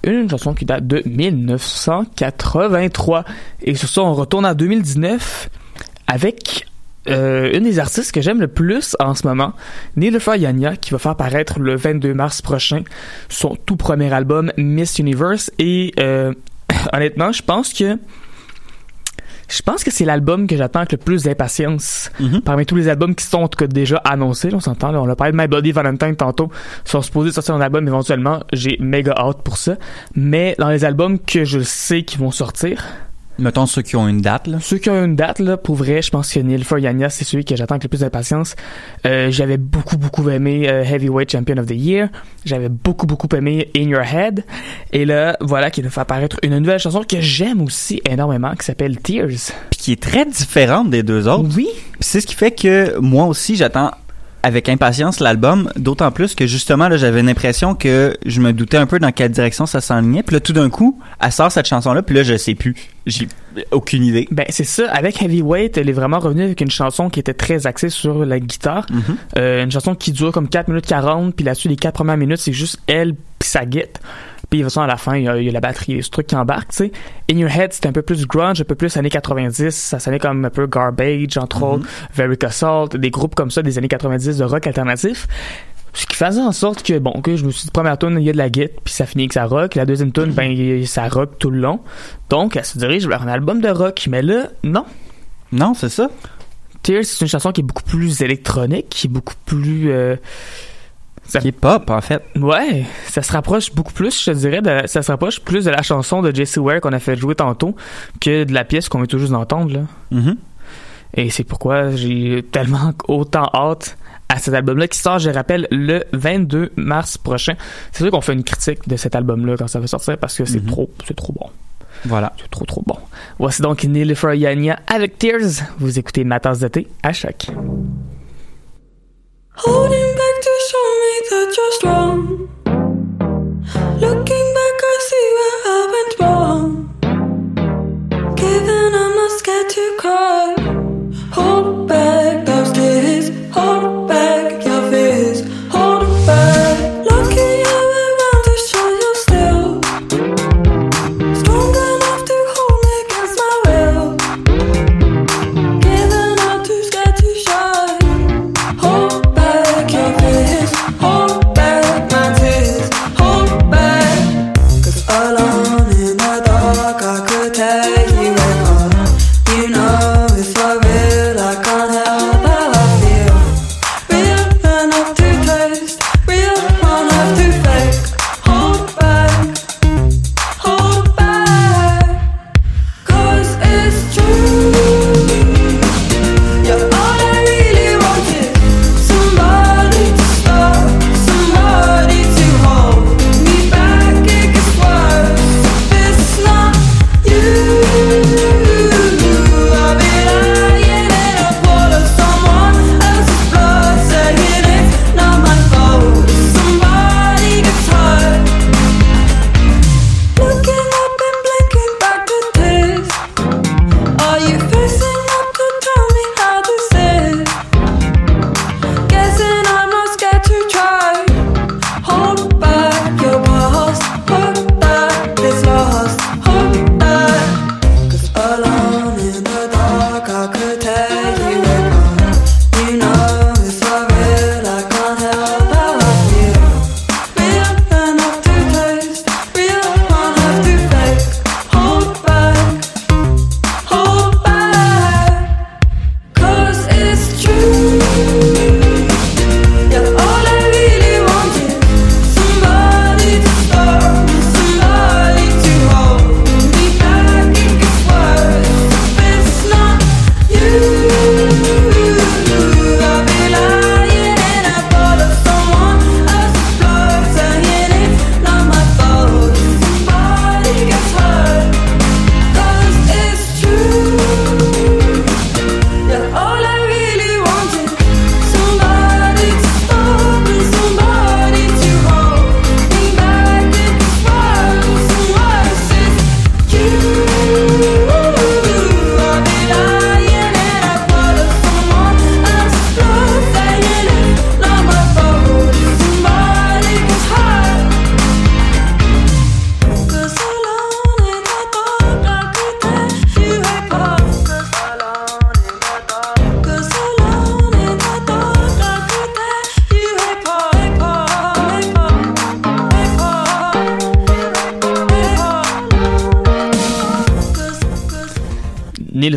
Une chanson qui date de 1983. Et sur ça, on retourne en 2019 avec euh, une des artistes que j'aime le plus en ce moment, Nilofer Yanya, qui va faire paraître le 22 mars prochain son tout premier album Miss Universe. Et euh, honnêtement, je pense que je pense que c'est l'album que j'attends avec le plus d'impatience parmi tous les albums qui sont en tout cas déjà annoncés. Là, on s'entend, on a parlé de My Bloody Valentine tantôt. Ils sont supposés sortir un album éventuellement. J'ai méga hâte pour ça. Mais dans les albums que je sais qui vont sortir, Mettons ceux qui ont une date, là. Ceux qui ont une date, là, pour vrai, je pense que Nilfer Yanya, c'est celui que j'attends avec le plus d'impatience. Euh, j'avais beaucoup, beaucoup aimé euh, Heavyweight Champion of the Year. J'avais beaucoup, beaucoup aimé In Your Head. Et là, voilà qu'il nous fait apparaître une nouvelle chanson que j'aime aussi énormément, qui s'appelle Tears. Puis qui est très différente des deux autres. Oui. C'est ce qui fait que moi aussi, j'attends avec impatience l'album, d'autant plus que justement, là, j'avais l'impression que je me doutais un peu dans quelle direction ça s'enlignait. Puis là, tout d'un coup, elle sort cette chanson-là, puis là, je sais plus. J'ai aucune idée. Ben, c'est ça. Avec Heavyweight, elle est vraiment revenue avec une chanson qui était très axée sur la guitare. Mhm. Euh, une chanson qui dure comme 4 minutes 40, puis là-dessus, les 4 premières minutes, c'est juste elle puis sa guitare. Puis de toute façon, à la fin, il y a, il y a la batterie, ce truc qui embarque, tu sais. In Your Head, c'était un peu plus grunge, un peu plus années 90. Ça sonnait comme un peu Garbage, entre Mhm. autres, Very Assault, des groupes comme ça des années 90 de rock alternatif. Ce qui faisait en sorte que, bon, que je me suis dit, première tune, il y a de la guitare, puis ça finit avec ça rock. La deuxième tune, ben, ça rock tout le long. Donc, elle se dirige vers un album de rock. Mais là, non. Non, c'est ça. Tears, c'est une chanson qui est beaucoup plus électronique, qui est beaucoup plus... euh, ça- Qui est pop, en fait. Ouais, ça se rapproche beaucoup plus, je te dirais, de, ça se rapproche plus de la chanson de Jesse Ware qu'on a fait jouer tantôt que de la pièce qu'on vient tout juste d'entendre, là. Mhm. Et c'est pourquoi j'ai tellement autant hâte à cet album-là qui sort, je rappelle, le 22 mars prochain. C'est sûr qu'on fait une critique de cet album-là quand ça va sortir parce que c'est Mhm. trop, c'est trop bon. Voilà. C'est trop, trop bon. Voici donc Nilüfer Yanya avec Tears. Vous écoutez ma tasse de thé à choc. Holding back me that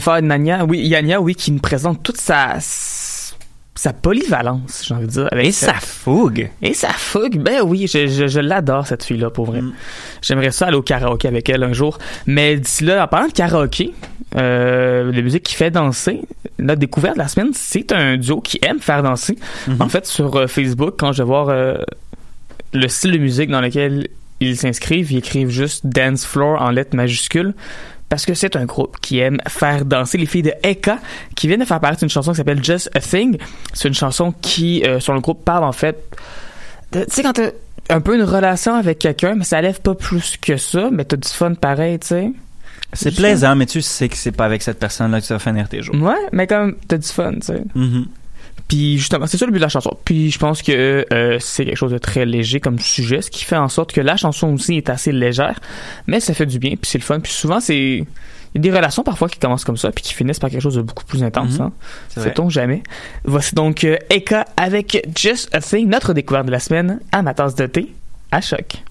Nilüfer Nanya, oui, Yanya, oui, qui nous présente toute sa, sa polyvalence, j'ai envie de dire. Avec Et sa fougue. Et sa fougue, ben oui, je, je, je l'adore cette fille-là pour vrai. J'aimerais ça aller au karaoké avec elle un jour. Mais d'ici là, en parlant de karaoké, euh, de musique qui fait danser, notre découverte de la semaine, c'est un duo qui aime faire danser. En fait, sur euh, Facebook, quand je vais voir euh, le style de musique dans lequel ils s'inscrivent, ils écrivent juste Dance Floor en lettres majuscules. Parce que c'est un groupe qui aime faire danser les filles de Eka qui viennent de faire paraître une chanson qui s'appelle Just a Thing. C'est une chanson qui, euh, sur le groupe, parle en fait tu sais, quand t'as un peu une relation avec quelqu'un, mais ça lève pas plus que ça, mais t'as du fun pareil, tu sais. C'est plaisant, mais tu sais que c'est pas avec cette personne-là que tu vas finir tes jours. Ouais, mais comme t'as du fun, tu sais. Mhm. Puis justement, c'est ça le but de la chanson. Puis je pense que euh, c'est quelque chose de très léger comme sujet, ce qui fait en sorte que la chanson aussi est assez légère, mais ça fait du bien, puis c'est le fun. Puis souvent, c'est il y a des relations parfois qui commencent comme ça, puis qui finissent par quelque chose de beaucoup plus intense. Mhm. Hein. C'est vrai. Sait-on jamais. Voici donc euh, Eka avec Just a Thing, notre découverte de la semaine à ma tasse de thé à choc.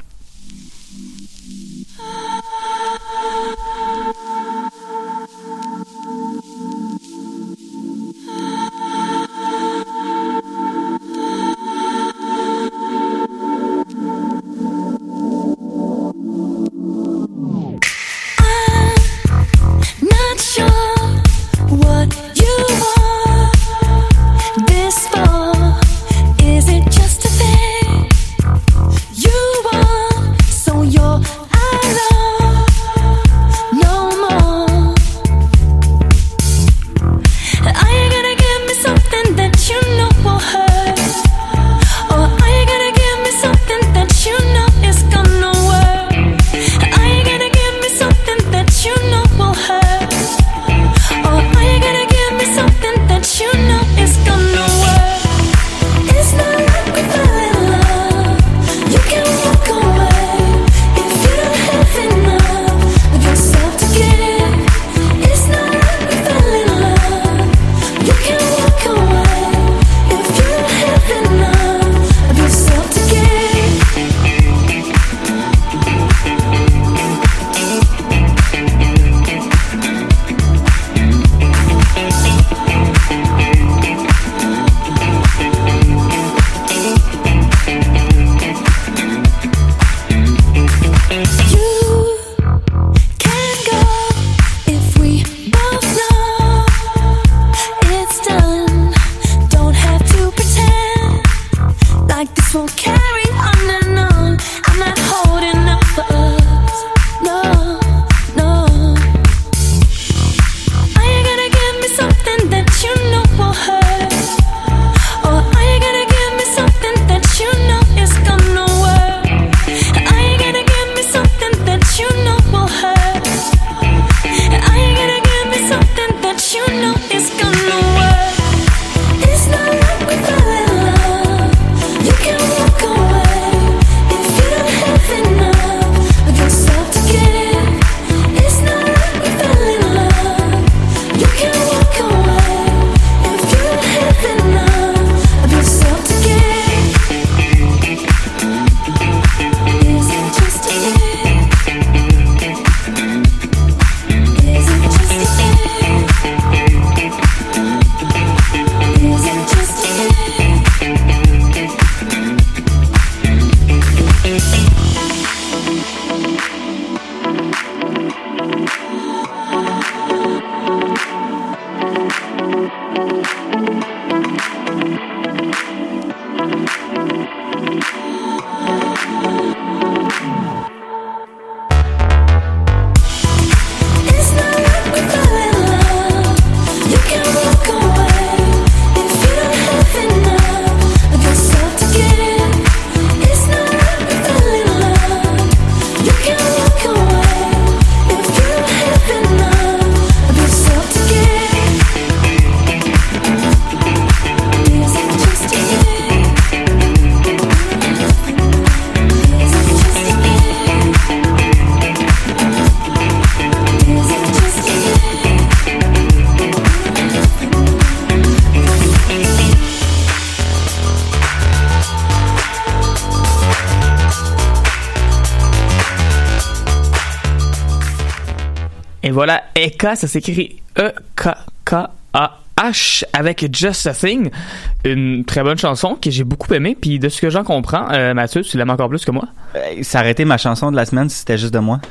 Eka, ça s'écrit E E-K-K-A. H avec Just a Thing, une très bonne chanson que j'ai beaucoup aimée. Puis de ce que j'en comprends, euh, Mathieu, tu l'aimes encore plus que moi? Euh, ça aurait été ma chanson de la semaine si c'était juste de moi.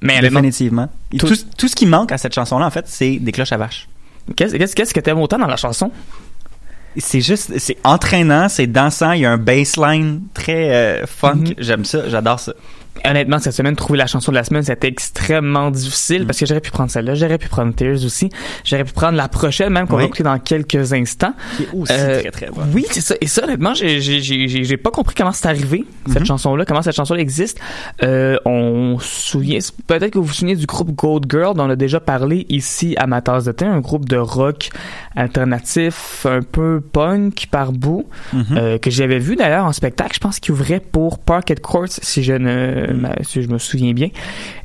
Mais Définitivement. Tout- Tout, tout ce qui manque à cette chanson-là, en fait, c'est des cloches à vache. Qu'est-ce qu'est-ce- que t'aimes autant dans la chanson? C'est juste, c'est entraînant, c'est dansant, il y a un bassline très euh, funk. Mhm. J'aime ça, j'adore ça. Honnêtement, cette semaine, trouver la chanson de la semaine, c'était extrêmement difficile parce que j'aurais pu prendre celle-là, j'aurais pu prendre Tears aussi, j'aurais pu prendre la prochaine même qu'on Oui. va écouter dans quelques instants. Qui est aussi Euh, très très bon. Oui, c'est ça. Et ça, honnêtement, j'ai, pas compris comment c'est arrivé, cette Mhm. chanson-là, comment cette chanson-là existe. Euh, on souvient, peut-être que vous vous souvenez du groupe Gold Girl dont on a déjà parlé ici à ma tasse de thé, un groupe de rock alternatif, un peu punk par bout, Mhm. euh, que j'avais vu d'ailleurs en spectacle. Je pense qu'il ouvrait pour Parket Courts, si je ne, si je me souviens bien.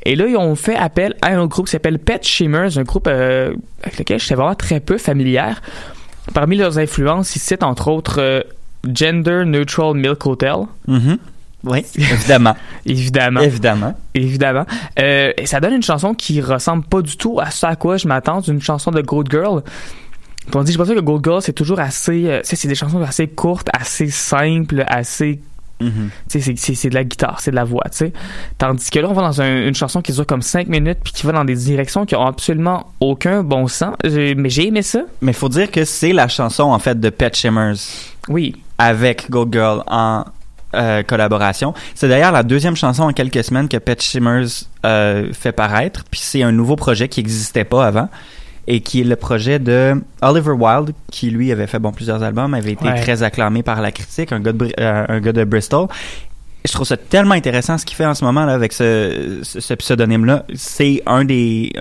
Et là, ils ont fait appel à un autre groupe qui s'appelle Pet Shimmers, un groupe euh, avec lequel j'étais vraiment très peu familière. Parmi leurs influences, ils citent entre autres euh, Gender Neutral Milk Hotel, Mhm. Oui, évidemment. évidemment. évidemment. Évidemment. Euh, et ça donne une chanson qui ressemble pas du tout à ce à quoi je m'attends d'une chanson de Gold Girl. Puis on dit, je pense que Gold Girl, c'est toujours assez... euh, c'est des chansons assez courtes, assez simples, assez... Mhm. C'est- de la guitare, c'est de la voix. Tandis que là, on va dans un- une chanson qui dure comme 5 minutes puis qui va dans des directions qui ont absolument aucun bon sens. Mais j'ai aimé ça. Mais faut dire que c'est la chanson, en fait, de Pet Shimmers Oui. avec Gold Girl en euh, collaboration. C'est d'ailleurs la deuxième chanson en quelques semaines que Pet Shimmers euh, fait paraître. Puis c'est un nouveau projet qui n'existait pas avant et qui est le projet de Oliver Wilde, qui lui avait fait bon plusieurs albums, avait été Ouais. très acclamé par la critique, un gars de, Bri- euh, un gars de Bristol. Je trouve ça tellement intéressant ce qu'il fait en ce moment là avec ce, ce, ce pseudonyme-là. C'est un des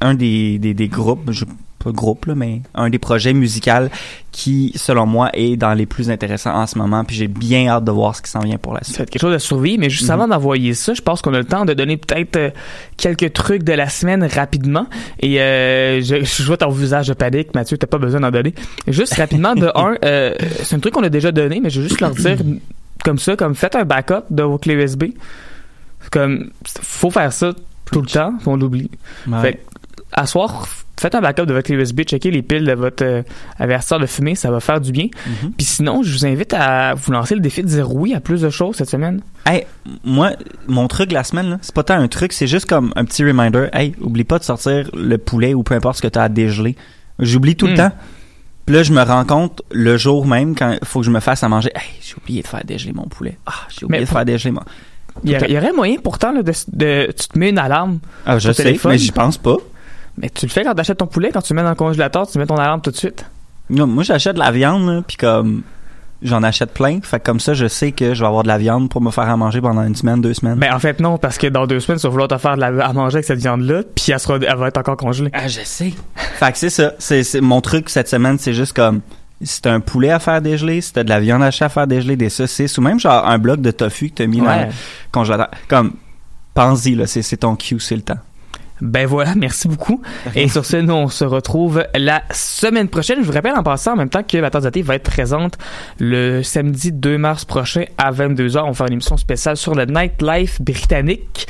un des, des, des groupes, je, pas groupe là, mais un des projets musicaux qui, selon moi, est dans les plus intéressants en ce moment. Puis j'ai bien hâte de voir ce qui s'en vient pour la suite. être quelque chose à survivre, mais juste Mhm. avant d'envoyer ça, je pense qu'on a le temps de donner peut-être euh, quelques trucs de la semaine rapidement. Et euh, je, je vois ton visage de panique, Mathieu, t'as pas besoin d'en donner. Juste rapidement, de un, euh, c'est un truc qu'on a déjà donné, mais je veux juste leur dire comme ça, comme faites un backup de vos clés USB. Comme faut faire ça tout le temps, on l'oublie. Ouais. Fait à soir, faites un backup de votre clé USB, checkez les piles de votre euh, avertisseur de fumée, ça va faire du bien. Mhm. Puis sinon, je vous invite à vous lancer le défi de dire oui à plus de choses cette semaine. Hey, moi, mon truc la semaine, c'est pas tant un truc, c'est juste comme un petit reminder. Hey, oublie pas de sortir le poulet ou peu importe ce que tu as à dégeler. J'oublie tout le Hmm. temps. Puis là, je me rends compte le jour même quand il faut que je me fasse à manger. Hey, j'ai oublié de faire dégeler mon poulet. Ah, j'ai oublié Mais de faire dégeler mon. Il y, aurait, il y aurait moyen pourtant là, de, de- tu te mets une alarme, Ah, je sais, téléphone. mais j'y pense pas. Mais tu le fais quand tu achètes ton poulet, quand tu le mets dans le congélateur, tu mets ton alarme tout de suite? Non, moi, j'achète de la viande, là, puis comme j'en achète plein, fait que comme ça, je sais que je vais avoir de la viande pour me faire à manger pendant une semaine, deux semaines. Ben en fait non, parce que dans deux semaines, tu vas vouloir te faire de la, à manger avec cette viande-là, puis elle, sera, elle va être encore congelée. Ah, je sais. fait que c'est ça. C'est, c'est- mon truc cette semaine, c'est juste comme si t'as un poulet à faire dégeler, si t'as de la viande hachée à faire dégeler, des saucisses, ou même genre un bloc de tofu que t'as mis dans le congélateur. Comme, pense-y, là, c'est, c'est ton cue, c'est le temps. Ben voilà, merci beaucoup. Et sur ce, nous, on se retrouve la semaine prochaine. Je vous rappelle en passant, en même temps que la tasse de thé va être présente le samedi 2 mars prochain à 22h. On va faire une émission spéciale sur le nightlife britannique.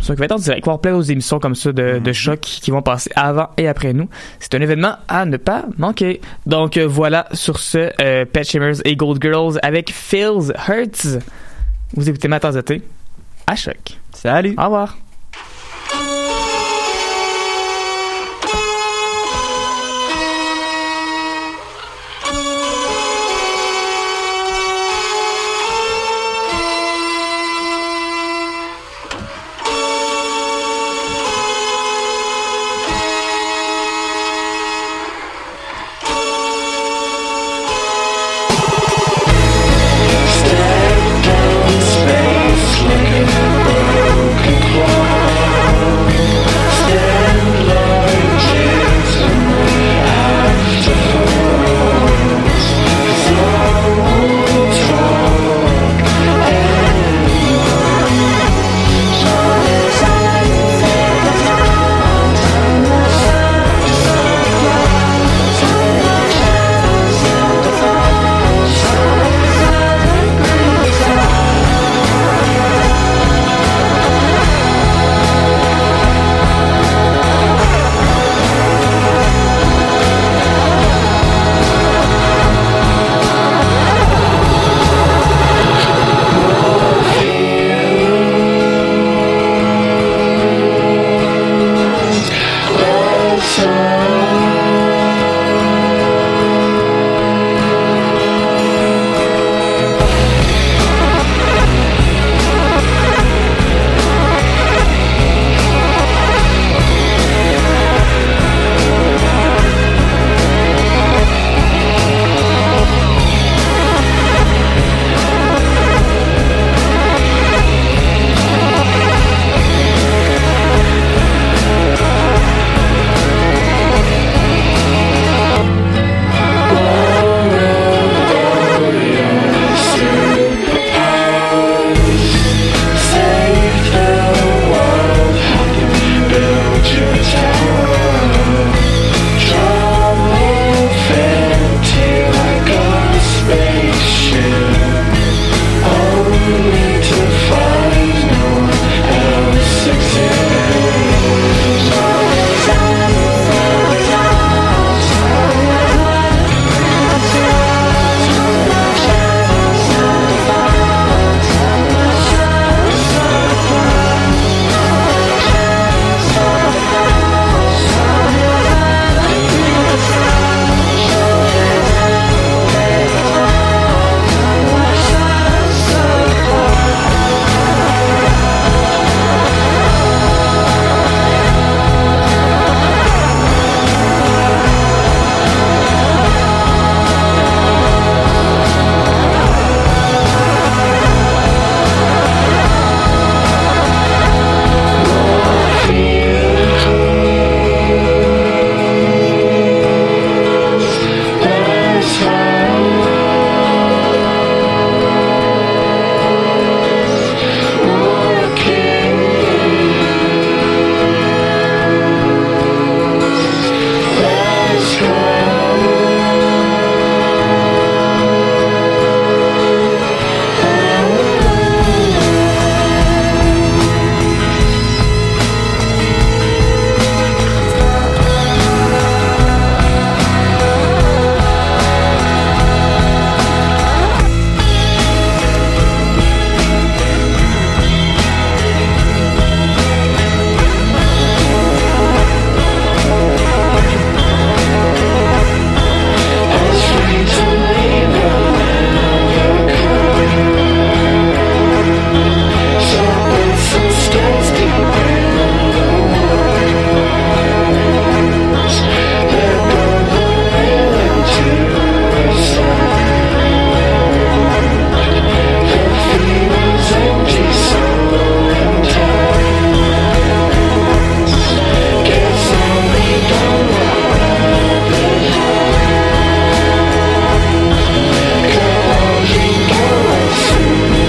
Qui va être en direct. Va avoir plein d'autres émissions comme ça de, de choc qui vont passer avant et après nous. C'est un événement à ne pas manquer. Donc euh, voilà, sur ce, euh, Pet Shimmers et Gold Girls avec Phil's Hurts. Vous écoutez ma tasse de thé à choc. Salut! Au revoir.